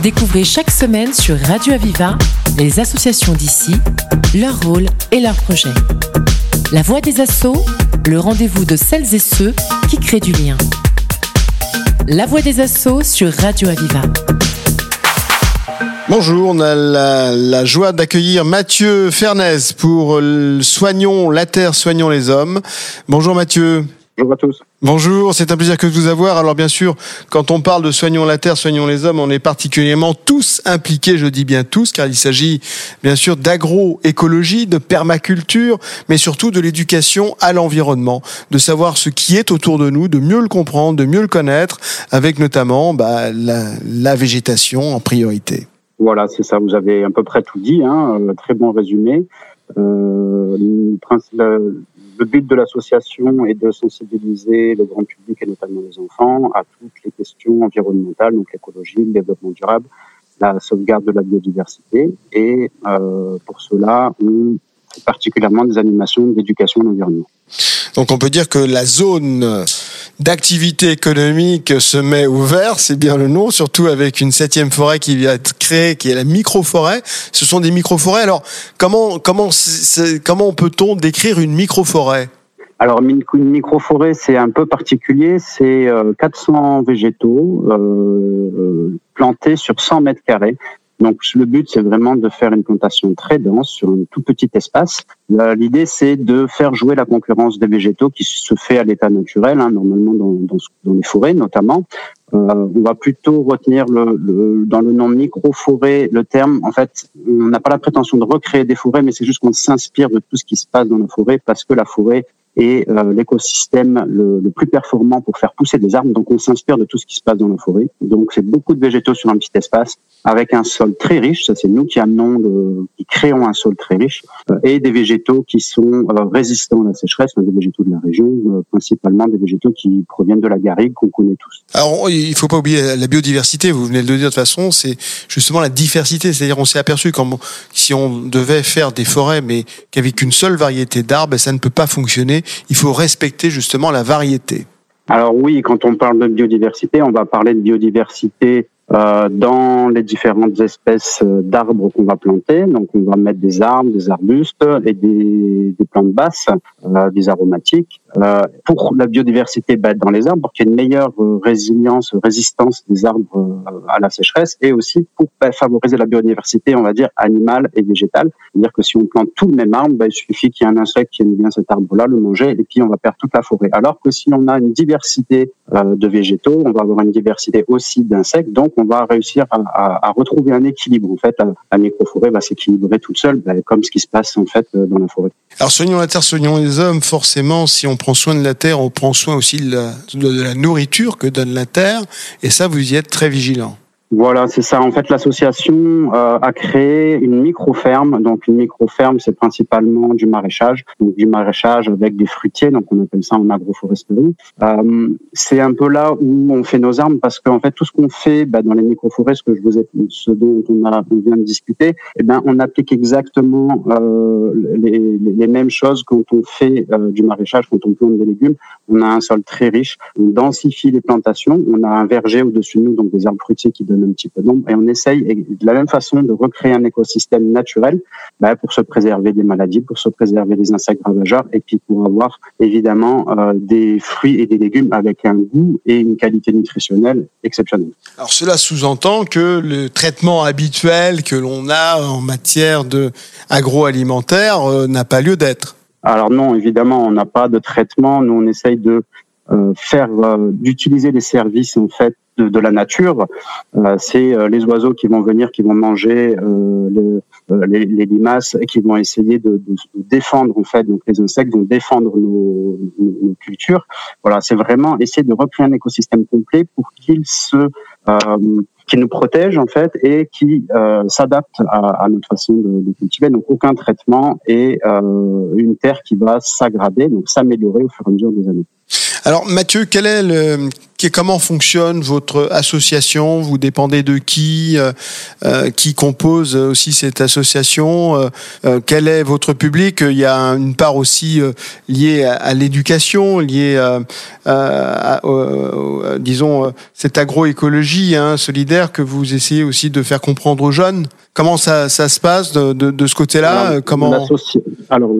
Découvrez chaque semaine sur Radio Aviva les associations d'ici, leur rôle et leurs projets. La voix des assauts, le rendez-vous de celles et ceux qui créent du lien. La voix des assauts sur Radio Aviva. Bonjour, on a la, joie d'accueillir Mathieu Fernès pour Soignons la Terre, Soignons les Hommes. Bonjour Mathieu. Bonjour à tous. Bonjour, c'est un plaisir que de vous avoir. Alors bien sûr, quand on parle de Soignons la Terre, Soignons les Hommes, on est particulièrement tous impliqués, je dis bien tous, car il s'agit bien sûr d'agroécologie, de permaculture, mais surtout de l'éducation à l'environnement, de savoir ce qui est autour de nous, de mieux le comprendre, de mieux le connaître, avec notamment bah, la, végétation en priorité. Voilà, c'est ça, vous avez à peu près tout dit, hein, euh, très bon résumé. Euh, le but de l'association est de sensibiliser le grand public et notamment les enfants à toutes les questions environnementales, donc l'écologie, le développement durable, la sauvegarde de la biodiversité. Et euh, pour cela, on particulièrement des animations d'éducation à l'environnement. Donc on peut dire que la zone d'activité économique se met ouvert, c'est bien le nom, surtout avec une septième forêt qui vient être créée, qui est la micro-forêt. Ce sont des micro-forêts. Alors comment comment comment peut-on décrire une micro-forêt? Alors, une micro-forêt, c'est un peu particulier. C'est 400 euh, végétaux euh, euh, plantés sur 100 mètres carrés. Donc le but, c'est vraiment de faire une plantation très dense sur un tout petit espace. L'idée, c'est de faire jouer la concurrence des végétaux qui se fait à l'état naturel, hein, normalement dans, dans, les forêts notamment. Euh, on va plutôt retenir le, le, dans le nom micro-forêt le terme. En fait, on n'a pas la prétention de recréer des forêts, mais c'est juste qu'on s'inspire de tout ce qui se passe dans la forêt parce que la forêt et euh, l'écosystème le, le, plus performant pour faire pousser des arbres. Donc on s'inspire de tout ce qui se passe dans la forêt. Donc c'est beaucoup de végétaux sur un petit espace avec un sol très riche. Ça c'est nous qui amenons, de, qui créons un sol très riche euh, et des végétaux qui sont euh, résistants à la sécheresse, des végétaux de la région, euh, principalement des végétaux qui proviennent de la garrigue qu'on connaît tous. Alors il faut pas oublier la biodiversité. Vous venez de le dire de toute façon, c'est justement la diversité. C'est-à-dire on s'est aperçu quand si on devait faire des forêts mais qu'avec une seule variété d'arbres, ça ne peut pas fonctionner il faut respecter justement la variété. Alors oui, quand on parle de biodiversité, on va parler de biodiversité euh, dans les différentes espèces euh, d'arbres qu'on va planter. Donc, on va mettre des arbres, des arbustes et des, des plantes basses, euh, des aromatiques. Euh, pour la biodiversité bah, dans les arbres, pour qu'il y ait une meilleure euh, résilience, résistance des arbres à la sécheresse, et aussi pour bah, favoriser la biodiversité, on va dire, animale et végétale. C'est-à-dire que si on plante tout le même arbre, bah, il suffit qu'il y ait un insecte qui aime bien cet arbre-là, le manger, et puis on va perdre toute la forêt. Alors que si on a une diversité de végétaux, on va avoir une diversité aussi d'insectes, donc on va réussir à, retrouver un équilibre. En fait, la, la microforêt va s'équilibrer toute seule, ben, comme ce qui se passe en fait euh, dans la forêt. Alors soignons la terre, soignons les hommes. Forcément, si on prend soin de la terre, on prend soin aussi de la, de la nourriture que donne la terre, et ça, vous y êtes très vigilant. Voilà, c'est ça. En fait, l'association euh, a créé une micro-ferme. Donc, une micro-ferme, c'est principalement du maraîchage, donc du maraîchage avec des fruitiers. Donc, on appelle ça en agroforesterie. Euh, c'est un peu là où on fait nos armes parce qu'en fait, tout ce qu'on fait bah, dans les micro-forêts, ce que je vous ai, ce dont on, a, on vient de discuter, eh ben, on applique exactement euh, les, les, mêmes choses quand on fait euh, du maraîchage, quand on plante des légumes. On a un sol très riche. On densifie les plantations. On a un verger au-dessus de nous, donc des arbres fruitiers qui donnent un petit peu d'ombre et on essaye de la même façon de recréer un écosystème naturel bah, pour se préserver des maladies, pour se préserver des insectes ravageurs et puis pour avoir évidemment euh, des fruits et des légumes avec un goût et une qualité nutritionnelle exceptionnelle. Alors cela sous-entend que le traitement habituel que l'on a en matière de agroalimentaire euh, n'a pas lieu d'être. Alors non, évidemment, on n'a pas de traitement. Nous, on essaye de euh, faire d'utiliser les services en fait de, de la nature. Euh, c'est euh, les oiseaux qui vont venir, qui vont manger euh, les, les, limaces et qui vont essayer de, de, défendre en fait. Donc les insectes vont défendre nos, nos, cultures. Voilà, c'est vraiment essayer de recréer un écosystème complet pour qu'il se qui nous protège en fait et qui euh, s'adapte à, à, notre façon de, de, cultiver. Donc aucun traitement et euh, une terre qui va s'aggrader, donc s'améliorer au fur et à mesure des années. Alors Mathieu, quel est le expliquer comment fonctionne votre association. Vous dépendez de qui, qui compose aussi cette association. quel est votre public Il y a une part aussi liée à, l'éducation, liée, à, disons, cette agroécologie hein, solidaire que vous essayez aussi de faire comprendre aux jeunes. Comment ça, ça se passe de, de, de ce côté-là Comment Alors,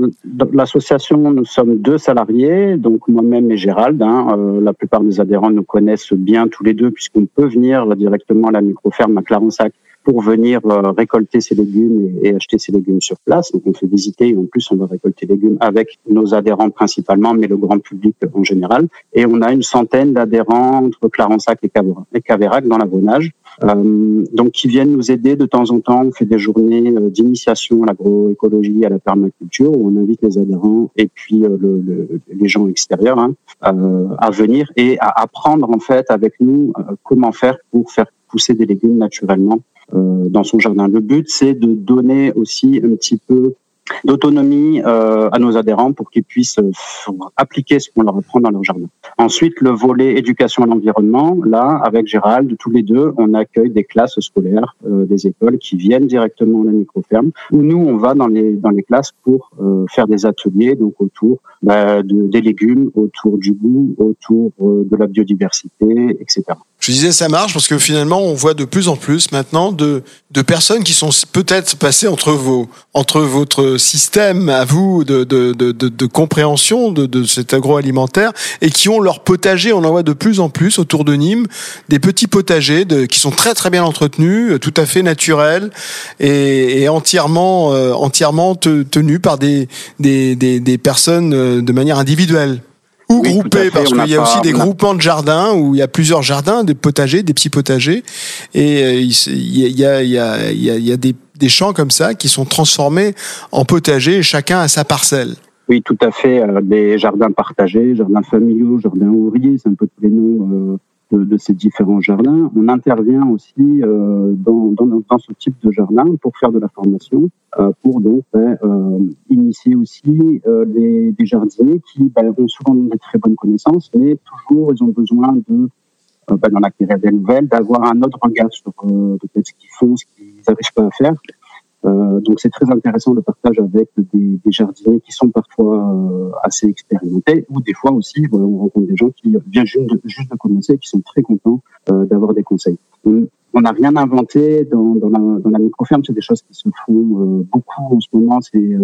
l'association, nous sommes deux salariés, donc moi-même et Gérald. Hein, euh, la plupart des adhérents nous connaissent bien tous les deux, puisqu'on peut venir directement à la microferme à Clarensac pour venir euh, récolter ses légumes et, acheter ses légumes sur place. Donc on fait visiter et en plus on va récolter légumes avec nos adhérents principalement, mais le grand public en général. Et on a une centaine d'adhérents entre Clarensac et Caverac dans l'avenage. Euh, donc qui viennent nous aider de temps en temps. On fait des journées euh, d'initiation à l'agroécologie, à la permaculture, où on invite les adhérents et puis euh, le, le, les gens extérieurs hein, à venir et à apprendre en fait avec nous comment faire pour faire pousser des légumes naturellement dans son jardin. Le but, c'est de donner aussi un petit peu d'autonomie euh, à nos adhérents pour qu'ils puissent euh, appliquer ce qu'on leur apprend dans leur jardin. Ensuite, le volet éducation à l'environnement, là, avec Gérald, tous les deux, on accueille des classes scolaires, euh, des écoles qui viennent directement à la microferme, nous, on va dans les, dans les classes pour faire des ateliers, donc autour bah, de, des légumes, autour du goût, autour de la biodiversité, etc. Je disais ça marche parce que finalement on voit de plus en plus maintenant de, de personnes qui sont peut-être passées entre vos entre votre système à vous de, de, de, de compréhension de, de cet agroalimentaire et qui ont leur potager. On en voit de plus en plus autour de Nîmes des petits potagers de, qui sont très très bien entretenus, tout à fait naturels et, et entièrement euh, entièrement tenus par des, des, des, des personnes euh, de manière individuelle ou groupés, parce qu'il y a aussi des groupements de jardins où il y a plusieurs jardins, des potagers, des petits potagers, et il y a, il y a, il y a, il y a des, des champs comme ça qui sont transformés en potagers, chacun à sa parcelle. Oui, tout à fait. des jardins partagés, jardins familiaux, jardins ouvriers, c'est un peu tous les noms de, ces différents jardins. On intervient aussi euh, dans, dans, ce type de jardin pour faire de la formation, euh, pour donc ben, euh, initier aussi les, des jardiniers qui ben, ont souvent des très bonnes connaissances, mais toujours ils ont besoin de d'en acquérir des nouvelles, d'avoir un autre regard sur peut-être ce qu'ils font, ce qu'ils n'arrivent pas à faire. Euh, donc c'est très intéressant le partage avec des, des jardiniers qui sont parfois euh, assez expérimentés ou des fois aussi on rencontre des gens qui viennent juste de, juste de commencer et qui sont très contents euh, d'avoir des conseils. On n'a rien inventé dans, dans, la, dans la microferme, c'est des choses qui se font euh, beaucoup en ce moment. C'est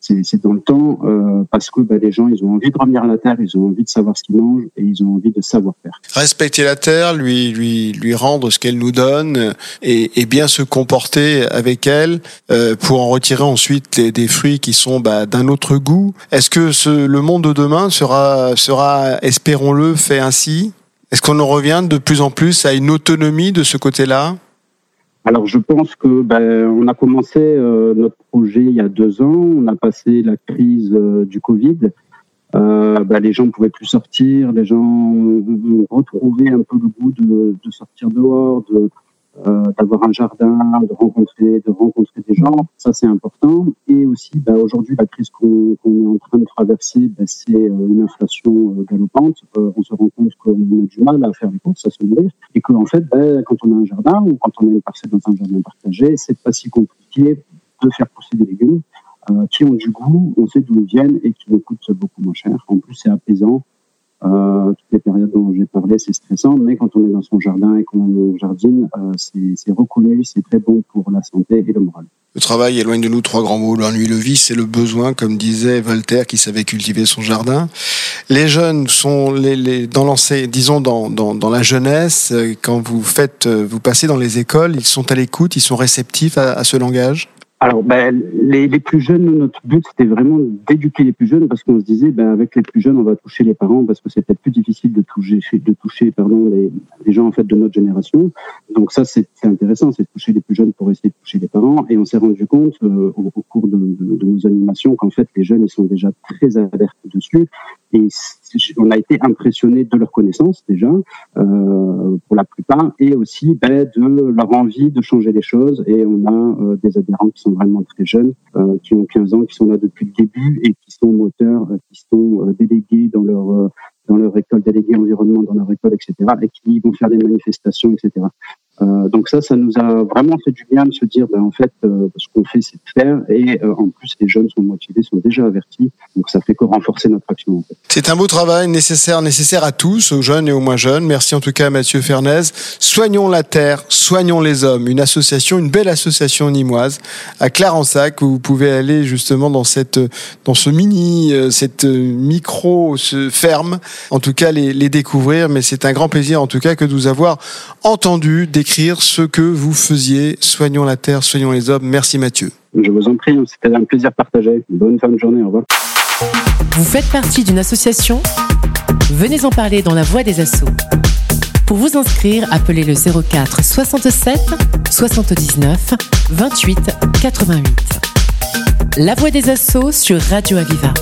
c'est dans le temps euh, parce que bah, les gens ils ont envie de revenir à la terre, ils ont envie de savoir ce qu'ils mangent et ils ont envie de savoir faire. Respecter la terre, lui lui lui rendre ce qu'elle nous donne et, et, bien se comporter avec elle euh, pour en retirer ensuite les, des fruits qui sont bah, d'un autre goût. Est-ce que ce, le monde de demain sera sera espérons-le fait ainsi? Est-ce qu'on en revient de plus en plus à une autonomie de ce côté-là? Alors je pense que ben, on a commencé euh, notre projet il y a deux ans, on a passé la crise euh, du Covid. Euh, ben, les gens ne pouvaient plus sortir, les gens retrouvé un peu le goût de, sortir dehors, de, d'avoir un jardin, de rencontrer, de rencontrer des gens, ça c'est important. Et aussi, bah, aujourd'hui, la crise qu'on est en train de traverser, bah, c'est euh, une inflation euh, galopante. on se rend compte qu'on a du mal à faire les courses, à se nourrir, et qu'en fait, bah, quand on a un jardin ou quand on a une parcelle dans un jardin partagé, c'est pas si compliqué de faire pousser des légumes qui ont du goût, on sait d'où ils viennent et qui nous coûtent beaucoup moins cher. En plus, c'est apaisant. Euh, toutes les périodes dont j'ai parlé, c'est stressant, mais quand on est dans son jardin et qu'on jardine, euh, c'est reconnu, c'est très bon pour la santé et le moral. Le travail éloigne de nous trois grands mots. L'ennui, le vice c'est le besoin, comme disait Voltaire qui savait cultiver son jardin. Les jeunes sont les, les dans l'ancien, disons dans, dans, dans, la jeunesse, quand vous faites, vous passez dans les écoles, ils sont à l'écoute, ils sont réceptifs à, à ce langage? Alors, ben, les, les, plus jeunes, notre but, c'était vraiment d'éduquer les plus jeunes parce qu'on se disait, ben, avec les plus jeunes, on va toucher les parents parce que c'est peut-être plus difficile de toucher, de toucher pardon, les, les, gens en fait de notre génération. Donc ça, c'est intéressant, c'est de toucher les plus jeunes pour essayer de toucher les parents. Et on s'est rendu compte euh, au, cours de nos animations qu'en fait, les jeunes, ils sont déjà très alertes dessus. Et on a été impressionné de leur connaissance déjà, euh, pour la plupart, et aussi ben, de leur envie de changer les choses. Et on a euh, des adhérents qui sont vraiment très jeunes, euh, qui ont 15 ans, qui sont là depuis le début et qui sont moteurs, euh, qui sont euh, délégués dans leur dans leur école, délégués environnement dans leur école, etc., et qui vont faire des manifestations, etc. Euh, donc ça, ça nous a vraiment fait du bien de se dire, ben, en fait, euh, ce qu'on fait, c'est de faire, et euh, en plus, les jeunes sont motivés, sont déjà avertis, donc ça fait que renforcer notre action. C'est un beau travail nécessaire, nécessaire à tous, aux jeunes et aux moins jeunes. Merci en tout cas à Mathieu Fernez. Soignons la terre, soignons les hommes. Une association, une belle association nimoise à Clarensac où vous pouvez aller justement dans cette, dans ce mini, cette micro ferme. En tout cas, les, les découvrir. Mais c'est un grand plaisir en tout cas que de vous avoir entendu décrire ce que vous faisiez. Soignons la terre, soignons les hommes. Merci Mathieu. Je vous en prie, c'était un plaisir partagé. Bonne fin de journée, au revoir. Vous faites partie d'une association? Venez en parler dans la voie des assauts. Pour vous inscrire, appelez le 04 67 79 28 88. La voix des assauts sur Radio Aviva.